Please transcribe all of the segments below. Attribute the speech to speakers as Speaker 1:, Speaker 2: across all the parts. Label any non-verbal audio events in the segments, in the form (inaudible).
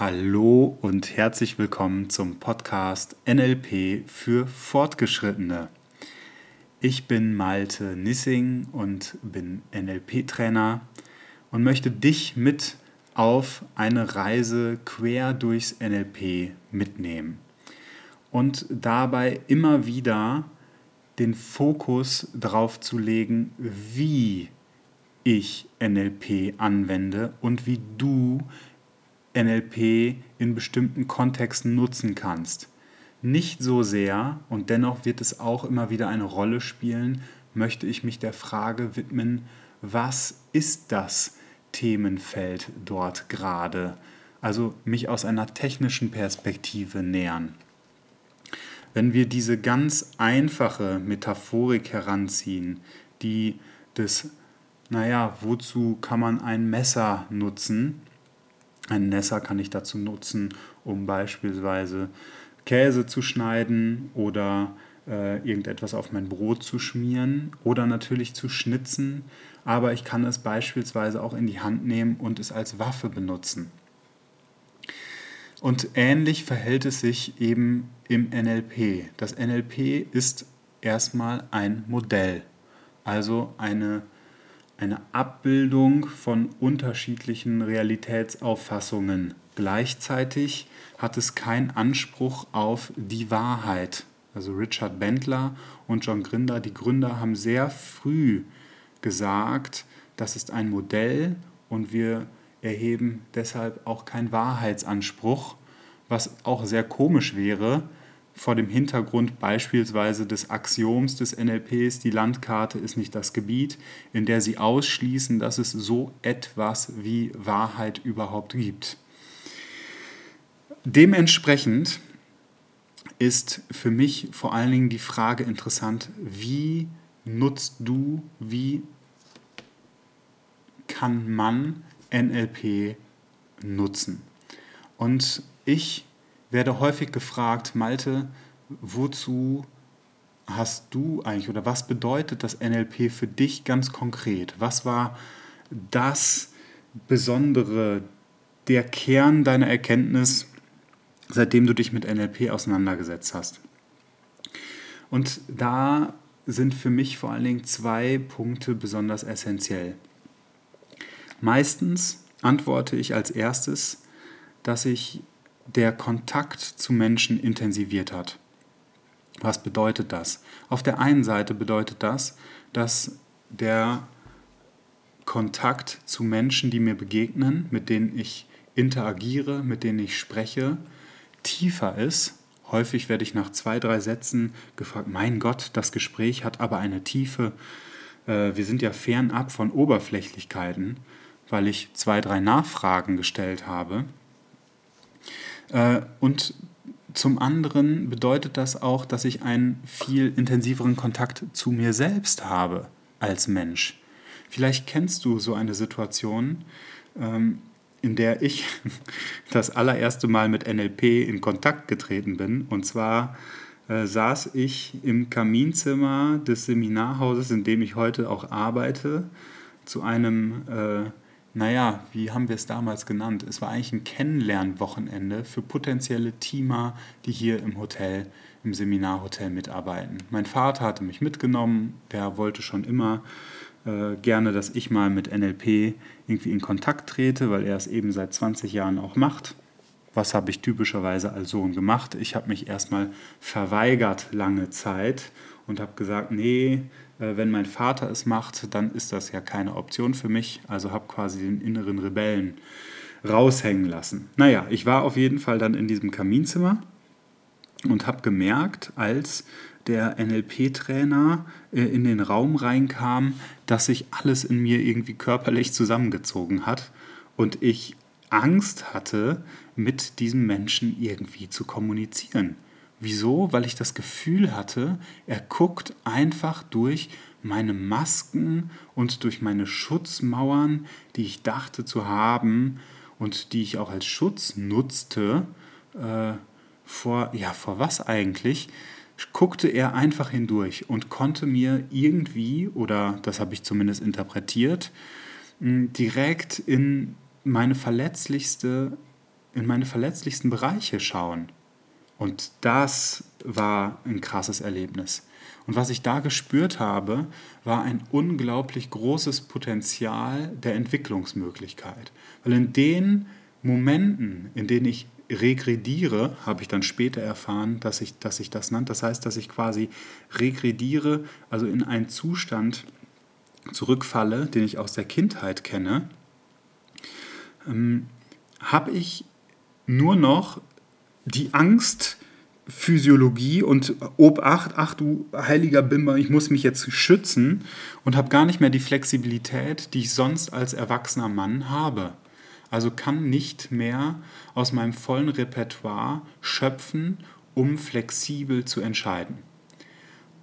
Speaker 1: Hallo und herzlich willkommen zum Podcast NLP für Fortgeschrittene. Ich bin Malte Nissing und bin NLP-Trainer und möchte dich mit auf eine Reise quer durchs NLP mitnehmen und dabei immer wieder den Fokus darauf zu legen, wie ich NLP anwende und wie du NLP in bestimmten Kontexten nutzen kannst. Nicht so sehr, und dennoch wird es auch immer wieder eine Rolle spielen, möchte ich mich der Frage widmen, was ist das Themenfeld dort gerade? Also mich aus einer technischen Perspektive nähern. Wenn wir diese ganz einfache Metaphorik heranziehen, die des, naja, wozu kann man ein Messer nutzen? Ein Messer kann ich dazu nutzen, um beispielsweise Käse zu schneiden oder äh, irgendetwas auf mein Brot zu schmieren oder natürlich zu schnitzen, aber ich kann es beispielsweise auch in die Hand nehmen und es als Waffe benutzen. Und ähnlich verhält es sich eben im NLP. Das NLP ist erstmal ein Modell, also eine eine Abbildung von unterschiedlichen Realitätsauffassungen. Gleichzeitig hat es keinen Anspruch auf die Wahrheit. Also Richard Bentler und John Grinder, die Gründer, haben sehr früh gesagt, das ist ein Modell und wir erheben deshalb auch keinen Wahrheitsanspruch, was auch sehr komisch wäre, vor dem Hintergrund beispielsweise des Axioms des NLPs, die Landkarte ist nicht das Gebiet, in der sie ausschließen, dass es so etwas wie Wahrheit überhaupt gibt. Dementsprechend ist für mich vor allen Dingen die Frage interessant, wie nutzt du, wie kann man NLP nutzen? Und ich werde häufig gefragt, Malte, wozu hast du eigentlich oder was bedeutet das NLP für dich ganz konkret? Was war das Besondere, der Kern deiner Erkenntnis, seitdem du dich mit NLP auseinandergesetzt hast? Und da sind für mich vor allen Dingen zwei Punkte besonders essentiell. Meistens antworte ich als erstes, dass ich der Kontakt zu Menschen intensiviert hat. Was bedeutet das? Auf der einen Seite bedeutet das, dass der Kontakt zu Menschen, die mir begegnen, mit denen ich interagiere, mit denen ich spreche, tiefer ist. Häufig werde ich nach zwei, drei Sätzen gefragt, mein Gott, das Gespräch hat aber eine Tiefe. Äh, wir sind ja fernab von Oberflächlichkeiten, weil ich zwei, drei Nachfragen gestellt habe. Äh, und zum anderen bedeutet das auch, dass ich einen viel intensiveren Kontakt zu mir selbst habe als Mensch. Vielleicht kennst du so eine Situation, ähm, in der ich (laughs) das allererste Mal mit NLP in Kontakt getreten bin. Und zwar äh, saß ich im Kaminzimmer des Seminarhauses, in dem ich heute auch arbeite, zu einem äh, naja, wie haben wir es damals genannt? Es war eigentlich ein Kennenlernwochenende für potenzielle Teamer, die hier im Hotel, im Seminarhotel mitarbeiten. Mein Vater hatte mich mitgenommen, der wollte schon immer äh, gerne, dass ich mal mit NLP irgendwie in Kontakt trete, weil er es eben seit 20 Jahren auch macht. Was habe ich typischerweise als Sohn gemacht? Ich habe mich erstmal verweigert lange Zeit und habe gesagt, nee, äh, wenn mein Vater es macht, dann ist das ja keine Option für mich. Also habe quasi den inneren Rebellen raushängen lassen. Naja, ich war auf jeden Fall dann in diesem Kaminzimmer und habe gemerkt, als der NLP-Trainer äh, in den Raum reinkam, dass sich alles in mir irgendwie körperlich zusammengezogen hat und ich Angst hatte, mit diesem Menschen irgendwie zu kommunizieren. Wieso? Weil ich das Gefühl hatte, er guckt einfach durch meine Masken und durch meine Schutzmauern, die ich dachte zu haben und die ich auch als Schutz nutzte, äh, vor, ja, vor was eigentlich? guckte er einfach hindurch und konnte mir irgendwie, oder das habe ich zumindest interpretiert, direkt in meine verletzlichste in meine verletzlichsten Bereiche schauen. Und das war ein krasses Erlebnis. Und was ich da gespürt habe, war ein unglaublich großes Potenzial der Entwicklungsmöglichkeit. Weil in den Momenten, in denen ich regrediere, habe ich dann später erfahren, dass ich, dass ich das nannte. Das heißt, dass ich quasi regrediere, also in einen Zustand zurückfalle, den ich aus der Kindheit kenne, ähm, habe ich nur noch die Angst, Physiologie und Obacht, ach du heiliger Bimber, ich muss mich jetzt schützen und habe gar nicht mehr die Flexibilität, die ich sonst als erwachsener Mann habe. Also kann nicht mehr aus meinem vollen Repertoire schöpfen, um flexibel zu entscheiden.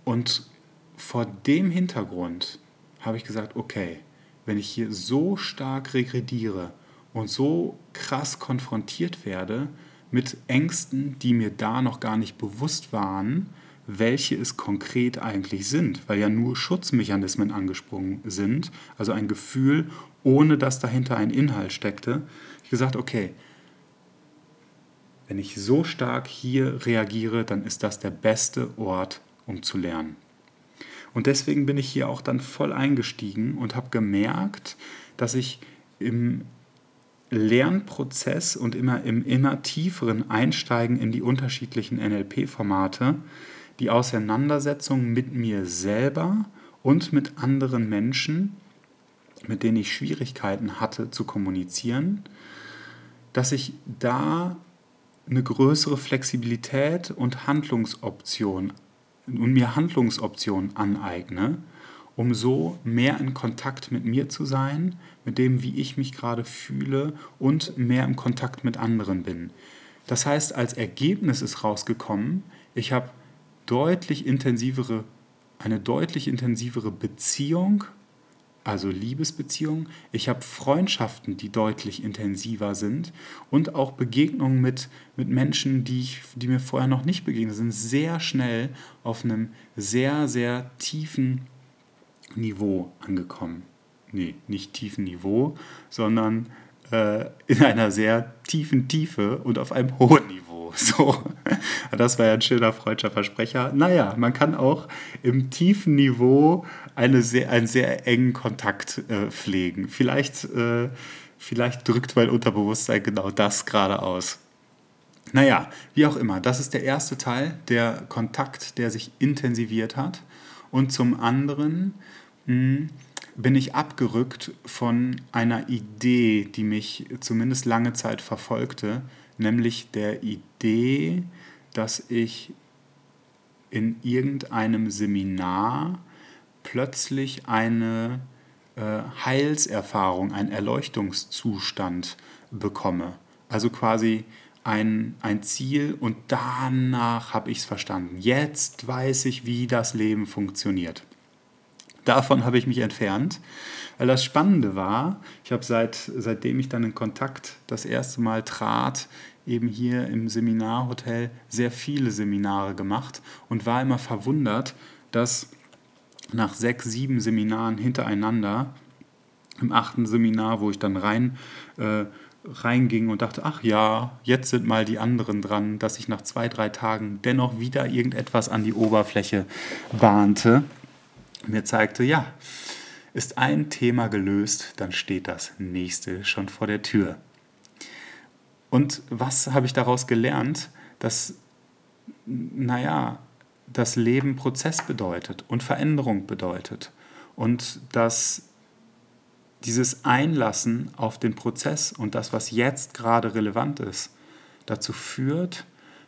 Speaker 1: Und vor dem Hintergrund habe ich gesagt, okay, wenn ich hier so stark regrediere und so krass konfrontiert werde mit Ängsten, die mir da noch gar nicht bewusst waren, welche es konkret eigentlich sind, weil ja nur Schutzmechanismen angesprungen sind, also ein Gefühl, ohne dass dahinter ein Inhalt steckte. Ich gesagt, okay, wenn ich so stark hier reagiere, dann ist das der beste Ort, um zu lernen. Und deswegen bin ich hier auch dann voll eingestiegen und habe gemerkt, dass ich im Lernprozess und immer im immer tieferen Einsteigen in die unterschiedlichen NLP-Formate die Auseinandersetzung mit mir selber und mit anderen Menschen, mit denen ich Schwierigkeiten hatte zu kommunizieren, dass ich da eine größere Flexibilität und Handlungsoption und mir Handlungsoptionen aneigne, um so mehr in Kontakt mit mir zu sein, mit dem, wie ich mich gerade fühle und mehr im Kontakt mit anderen bin. Das heißt, als Ergebnis ist rausgekommen, ich habe deutlich intensivere, eine deutlich intensivere Beziehung, also Liebesbeziehungen. Ich habe Freundschaften, die deutlich intensiver sind und auch Begegnungen mit, mit Menschen, die, ich, die mir vorher noch nicht begegnet sind, sehr schnell auf einem sehr, sehr tiefen Niveau angekommen. Nee, nicht tiefen Niveau, sondern äh, in einer sehr tiefen Tiefe und auf einem (laughs) hohen Niveau. So, (laughs) das war ja ein schöner freudscher Versprecher. Naja, man kann auch im tiefen Niveau eine sehr, einen sehr engen Kontakt äh, pflegen. Vielleicht, äh, vielleicht drückt mein Unterbewusstsein genau das gerade aus. Naja, wie auch immer, das ist der erste Teil, der Kontakt, der sich intensiviert hat. Und zum anderen mh, hm, bin ich abgerückt von einer Idee, die mich zumindest lange Zeit verfolgte, nämlich der Idee, dass ich in irgendeinem Seminar plötzlich eine äh, Heilserfahrung, einen Erleuchtungszustand bekomme. Also quasi ein, ein Ziel und danach habe ich es verstanden. Jetzt weiß ich, wie das Leben funktioniert. Davon habe ich mich entfernt, weil das Spannende war, ich habe seit, seitdem ich dann in Kontakt das erste Mal trat, eben hier im Seminarhotel sehr viele Seminare gemacht und war immer verwundert, dass nach sechs, sieben Seminaren hintereinander, im achten Seminar, wo ich dann rein, äh, reinging und dachte, ach ja, jetzt sind mal die anderen dran, dass ich nach zwei, drei Tagen dennoch wieder irgendetwas an die Oberfläche bahnte, mir zeigte, ja, ist ein Thema gelöst, dann steht das nächste schon vor der Tür. Und was habe ich daraus gelernt? Dass, naja, das Leben Prozess bedeutet und Veränderung bedeutet. Und dass dieses Einlassen auf den Prozess und das, was jetzt gerade relevant ist, dazu führt,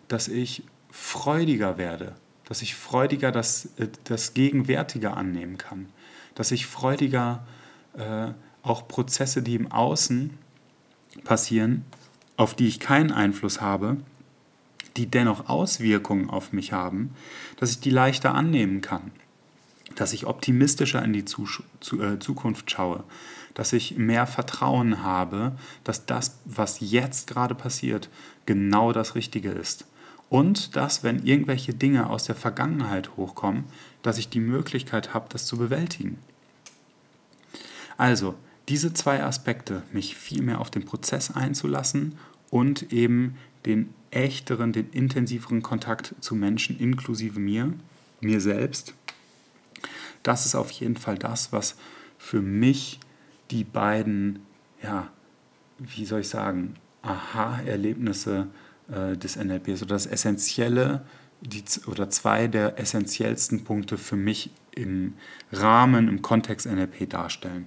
Speaker 1: dass ich freudiger werde, dass ich freudiger das, das Gegenwärtige annehmen kann, dass ich freudiger äh, auch Prozesse, die im Außen passieren, auf die ich keinen Einfluss habe, die dennoch Auswirkungen auf mich haben, dass ich die leichter annehmen kann, dass ich optimistischer in die äh, Zukunft schaue, dass ich mehr Vertrauen habe, dass das, was jetzt gerade passiert, genau das Richtige ist. Und dass, wenn irgendwelche Dinge aus der Vergangenheit hochkommen, dass ich die Möglichkeit habe, das zu bewältigen. Also, diese zwei Aspekte, mich viel mehr auf den Prozess einzulassen und eben den echteren, den intensiveren Kontakt zu Menschen inklusive mir, mir selbst. Das ist auf jeden Fall das, was für mich die beiden, ja, wie soll ich sagen, Aha-Erlebnisse äh, des NLPs oder das Essentielle die, oder zwei der essentiellsten Punkte für mich im Rahmen, im Kontext NLP darstellen.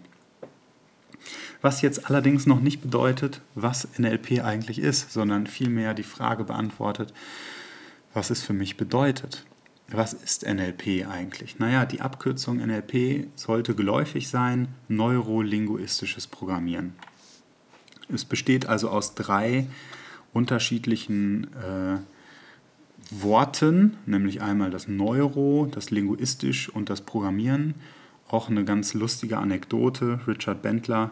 Speaker 1: Was jetzt allerdings noch nicht bedeutet, was NLP eigentlich ist, sondern vielmehr die Frage beantwortet, was es für mich bedeutet. Was ist NLP eigentlich? Naja, die Abkürzung NLP sollte geläufig sein, neurolinguistisches Programmieren. Es besteht also aus drei unterschiedlichen äh, Worten, nämlich einmal das Neuro, das Linguistisch und das Programmieren. Auch eine ganz lustige Anekdote. Richard Bentler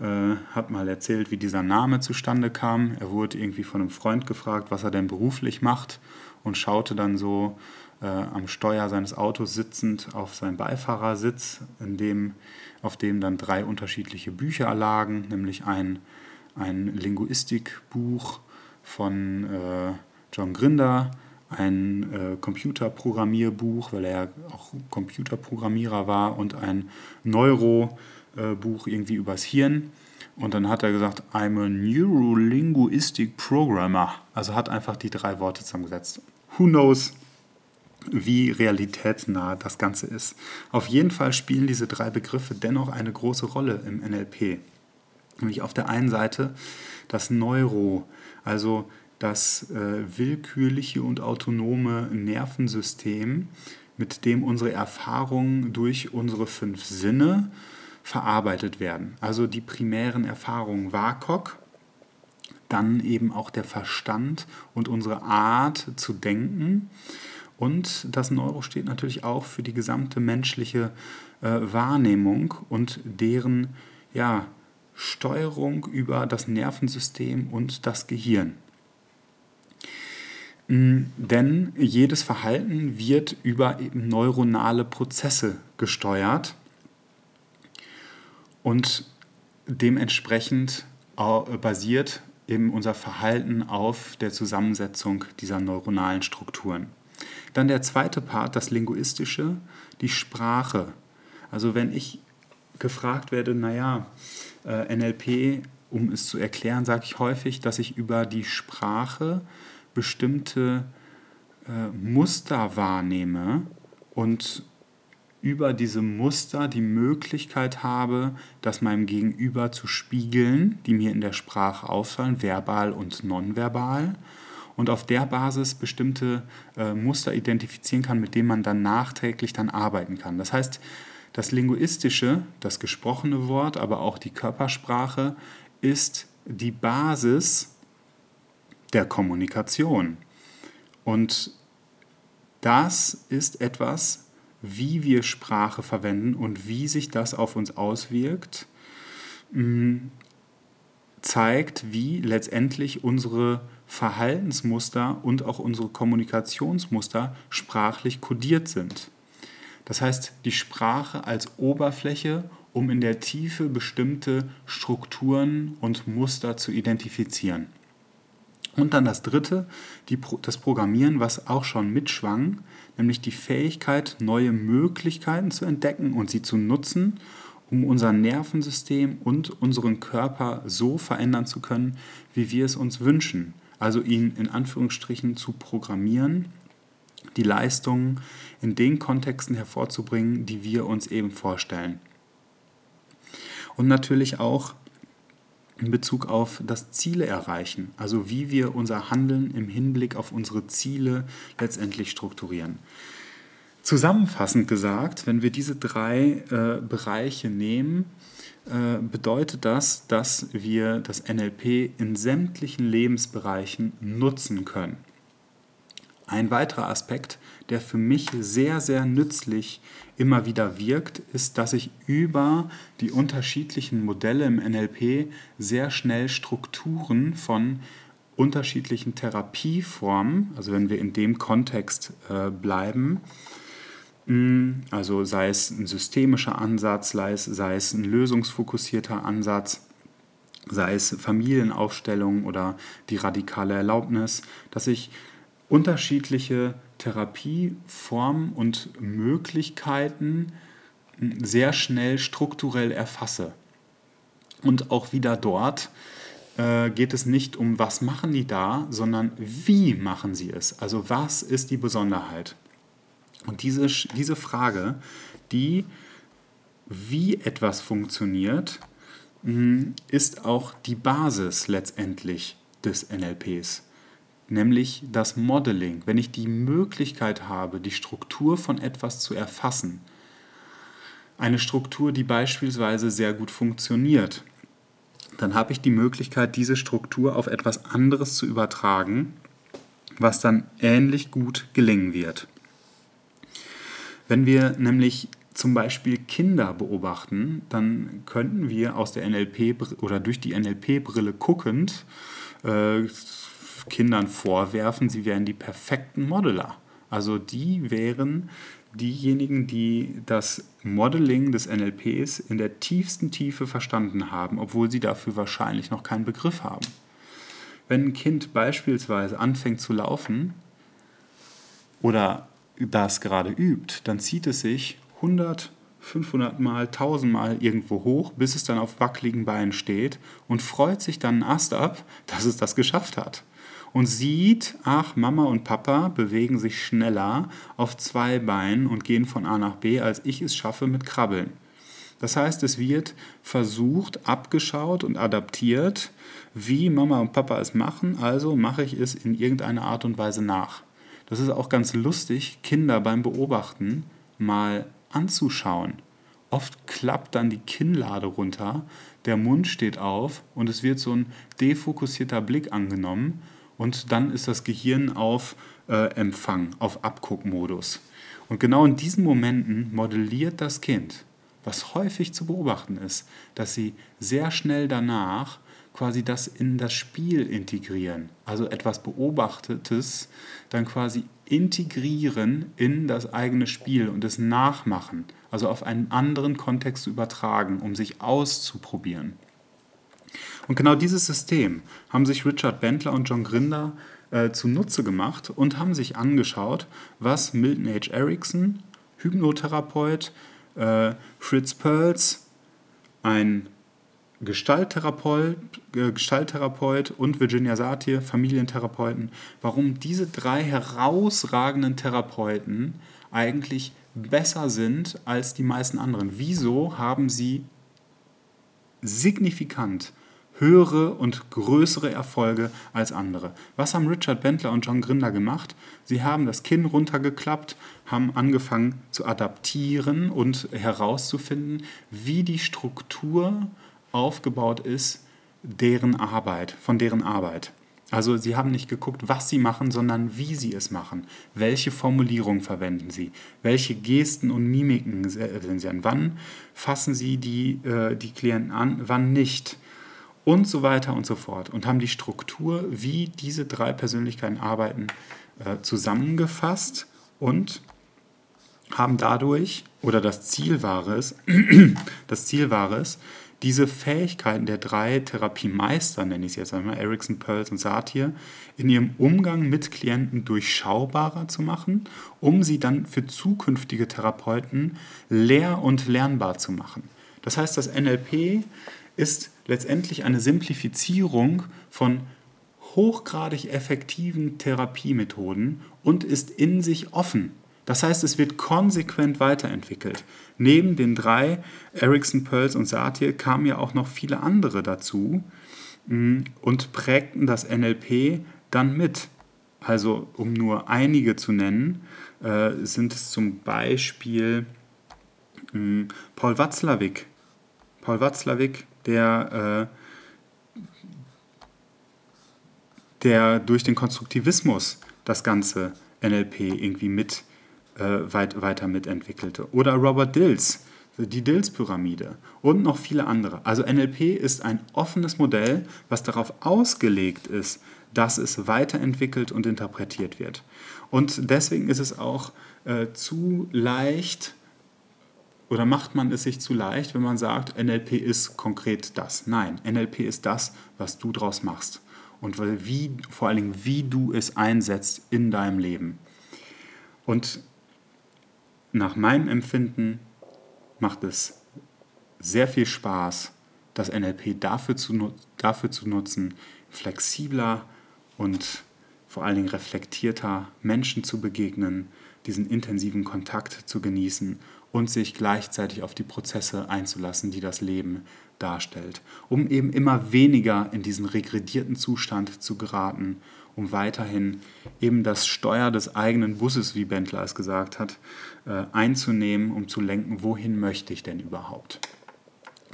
Speaker 1: äh, hat mal erzählt, wie dieser Name zustande kam. Er wurde irgendwie von einem Freund gefragt, was er denn beruflich macht und schaute dann so äh, am Steuer seines Autos sitzend auf seinen Beifahrersitz, in dem, auf dem dann drei unterschiedliche Bücher lagen, nämlich ein, ein Linguistikbuch von äh, John Grinder, ein äh, Computerprogrammierbuch, weil er auch Computerprogrammierer war, und ein Neurobuch irgendwie übers Hirn. Und dann hat er gesagt, I'm a Neurolinguistic Programmer. Also hat einfach die drei Worte zusammengesetzt. Who knows, wie realitätsnah das Ganze ist. Auf jeden Fall spielen diese drei Begriffe dennoch eine große Rolle im NLP. Nämlich auf der einen Seite das Neuro, also das äh, willkürliche und autonome Nervensystem, mit dem unsere Erfahrungen durch unsere fünf Sinne verarbeitet werden. Also die primären Erfahrungen WAKOK, dann eben auch der Verstand und unsere Art zu denken. Und das Neuro steht natürlich auch für die gesamte menschliche äh, Wahrnehmung und deren ja, Steuerung über das Nervensystem und das Gehirn. Mm, denn jedes Verhalten wird über neuronale Prozesse gesteuert und dementsprechend basiert eben unser Verhalten auf der Zusammensetzung dieser neuronalen Strukturen. Dann der zweite Part, das Linguistische, die Sprache. Also wenn ich gefragt werde, naja, äh, NLP, um es zu erklären, sage ich häufig, dass ich über die Sprache bestimmte äh, Muster wahrnehme und über diese Muster die Möglichkeit habe, das meinem Gegenüber zu spiegeln, die mir in der Sprache auffallen, verbal und nonverbal, und auf der Basis bestimmte äh, Muster identifizieren kann, mit denen man dann nachträglich dann arbeiten kann. Das heißt, das Linguistische, das gesprochene Wort, aber auch die Körpersprache ist die Basis der Kommunikation. Und das ist etwas, wie wir Sprache verwenden und wie sich das auf uns auswirkt, mm, zeigt, wie letztendlich unsere Verhaltensmuster und auch unsere Kommunikationsmuster sprachlich kodiert sind. Das heißt, die Sprache als Oberfläche, um in der Tiefe bestimmte Strukturen und Muster zu identifizieren. Und dann das dritte, die, das Programmieren, was auch schon mitschwang, nämlich die Fähigkeit, neue Möglichkeiten zu entdecken und sie zu nutzen, um unser Nervensystem und unseren Körper so verändern zu können, wie wir es uns wünschen. Also ihn in Anführungsstrichen zu programmieren, die Leistungen in den Kontexten hervorzubringen, die wir uns eben vorstellen. Und natürlich auch in Bezug auf das Ziele erreichen, also wie wir unser Handeln im Hinblick auf unsere Ziele letztendlich strukturieren. Zusammenfassend gesagt, wenn wir diese drei äh, Bereiche nehmen, äh, bedeutet das, dass wir das NLP in sämtlichen Lebensbereichen nutzen können. Ein weiterer Aspekt, der für mich sehr, sehr nützlich immer wieder wirkt, ist, dass ich über die unterschiedlichen Modelle im NLP sehr schnell Strukturen von unterschiedlichen Therapieformen, also wenn wir in dem Kontext äh, bleiben, mm, also sei es ein systemischer Ansatz, sei es, sei es ein lösungsfokussierter Ansatz, sei es Familienaufstellung oder die radikale Erlaubnis, dass ich unterschiedliche Therapieformen und Möglichkeiten sehr schnell strukturell erfasse. Und auch wieder dort äh, geht es nicht um, was machen die da, sondern wie machen sie es. Also was ist die Besonderheit? Und diese, diese Frage, die, wie etwas funktioniert, ist auch die Basis letztendlich des NLPs, nämlich das Modeling. Wenn ich die Möglichkeit habe, die Struktur von etwas zu erfassen, eine Struktur, die beispielsweise sehr gut funktioniert, dann habe ich die Möglichkeit, diese Struktur auf etwas anderes zu übertragen, was dann ähnlich gut gelingen wird. Wenn wir nämlich zum Beispiel Kinder beobachten, dann könnten wir aus der NLP oder durch die NLP-Brille guckend äh, Kindern vorwerfen, sie wären die perfekten Modeler. Also die wären diejenigen, die das Modeling des NLPs in der tiefsten Tiefe verstanden haben, obwohl sie dafür wahrscheinlich noch keinen Begriff haben. Wenn ein Kind beispielsweise anfängt zu laufen oder das gerade übt, dann zieht es sich 100, 500 Mal, 1000 Mal irgendwo hoch, bis es dann auf wackeligen Beinen steht und freut sich dann einen Ast ab, dass es das geschafft hat. Und sieht, ach, Mama und Papa bewegen sich schneller auf zwei Beinen und gehen von A nach B, als ich es schaffe mit Krabbeln. Das heißt, es wird versucht, abgeschaut und adaptiert, wie Mama und Papa es machen, also mache ich es in irgendeiner Art und Weise nach. Das ist auch ganz lustig, Kinder beim Beobachten mal anzuschauen. Oft klappt dann die Kinnlade runter, der Mund steht auf und es wird so ein defokussierter Blick angenommen und dann ist das Gehirn auf äh, Empfang, auf Abguckmodus. Und genau in diesen Momenten modelliert das Kind, was häufig zu beobachten ist, dass sie sehr schnell danach quasi das in das Spiel integrieren. Also etwas Beobachtetes dann quasi integrieren in das eigene Spiel und es nachmachen. Also auf einen anderen Kontext übertragen, um sich auszuprobieren. Und genau dieses System haben sich Richard Bentler und John Grinder äh, zunutze gemacht und haben sich angeschaut, was Milton H. Erickson, Hypnotherapeut, äh, Fritz Perls, ein Gestalttherapeut, äh, Gestalttherapeut und Virginia Satir, Familientherapeuten, warum diese drei herausragenden Therapeuten eigentlich besser sind als die meisten anderen. Wieso haben sie signifikant höhere und größere Erfolge als andere. Was haben Richard Bentler und John Grinder gemacht? Sie haben das Kinn runtergeklappt, haben angefangen zu adaptieren und herauszufinden, wie die Struktur aufgebaut ist, deren Arbeit, von deren Arbeit. Also sie haben nicht geguckt, was sie machen, sondern wie sie es machen. Welche Formulierung verwenden sie? Welche Gesten und Mimiken sind sie an? Wann fassen sie die, äh, die Klienten an, wann nicht? Und so weiter und so fort. Und haben die Struktur, wie diese drei Persönlichkeiten arbeiten, äh, zusammengefasst und haben dadurch, oder das Ziel war es, (clears throat) das Ziel war es, diese Fähigkeiten der drei Therapiemeister, nenne ich es jetzt einmal, Erickson, Pearls und Satir, in ihrem Umgang mit Klienten durchschaubarer zu machen, um sie dann für zukünftige Therapeuten lehr- und lernbar zu machen. Das heißt, das NLP ist letztendlich eine Simplifizierung von hochgradig effektiven Therapiemethoden und ist in sich offen. Das heißt, es wird konsequent weiterentwickelt. Neben den drei, Ericsson, Pearls und Satir, kamen ja auch noch viele andere dazu mm, und prägten das NLP dann mit. Also, um nur einige zu nennen, äh, sind es zum Beispiel mm, Paul Watzlawick. Paul Watzlawick, der, äh, der durch den Konstruktivismus das ganze NLP irgendwie mit äh, weit, weiter mitentwickelte. Oder Robert Dills, die Dills-Pyramide und noch viele andere. Also NLP ist ein offenes Modell, was darauf ausgelegt ist, dass es weiterentwickelt und interpretiert wird. Und deswegen ist es auch äh, zu leicht oder macht man es sich zu leicht, wenn man sagt, NLP ist konkret das? Nein, NLP ist das, was du draus machst und wie, vor allen Dingen, wie du es einsetzt in deinem Leben. Und nach meinem Empfinden macht es sehr viel Spaß, das NLP dafür zu, dafür zu nutzen, flexibler und vor allen Dingen reflektierter Menschen zu begegnen, diesen intensiven Kontakt zu genießen und sich gleichzeitig auf die Prozesse einzulassen, die das Leben darstellt, um eben immer weniger in diesen regredierten Zustand zu geraten, um weiterhin eben das Steuer des eigenen Busses, wie Bentler es gesagt hat, äh, einzunehmen, um zu lenken, wohin möchte ich denn überhaupt.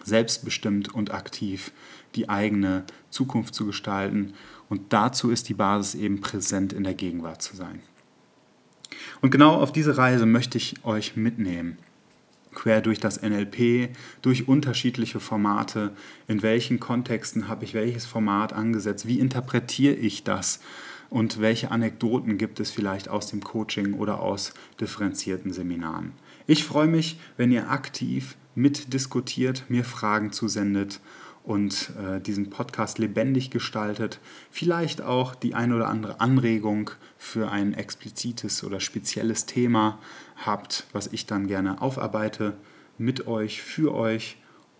Speaker 1: Selbstbestimmt und aktiv die eigene Zukunft zu gestalten und dazu ist die Basis eben präsent in der Gegenwart zu sein. Und genau auf diese Reise möchte ich euch mitnehmen quer durch das NLP, durch unterschiedliche Formate, in welchen Kontexten habe ich welches Format angesetzt, wie interpretiere ich das? Und welche Anekdoten gibt es vielleicht aus dem Coaching oder aus differenzierten Seminaren. Ich freue mich, wenn ihr aktiv mitdiskutiert, mir Fragen zusendet und äh, diesen Podcast lebendig gestaltet. Vielleicht auch die ein oder andere Anregung für ein explizites oder spezielles Thema habt, was ich dann gerne aufarbeite mit euch, für euch.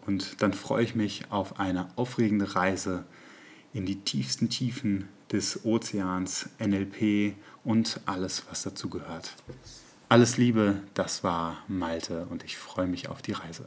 Speaker 1: Und dann freue ich mich auf eine aufregende Reise in die tiefsten Tiefen des Ozeans, NLP und alles, was dazu gehört. Alles Liebe, das war Malte und ich freue mich auf die Reise.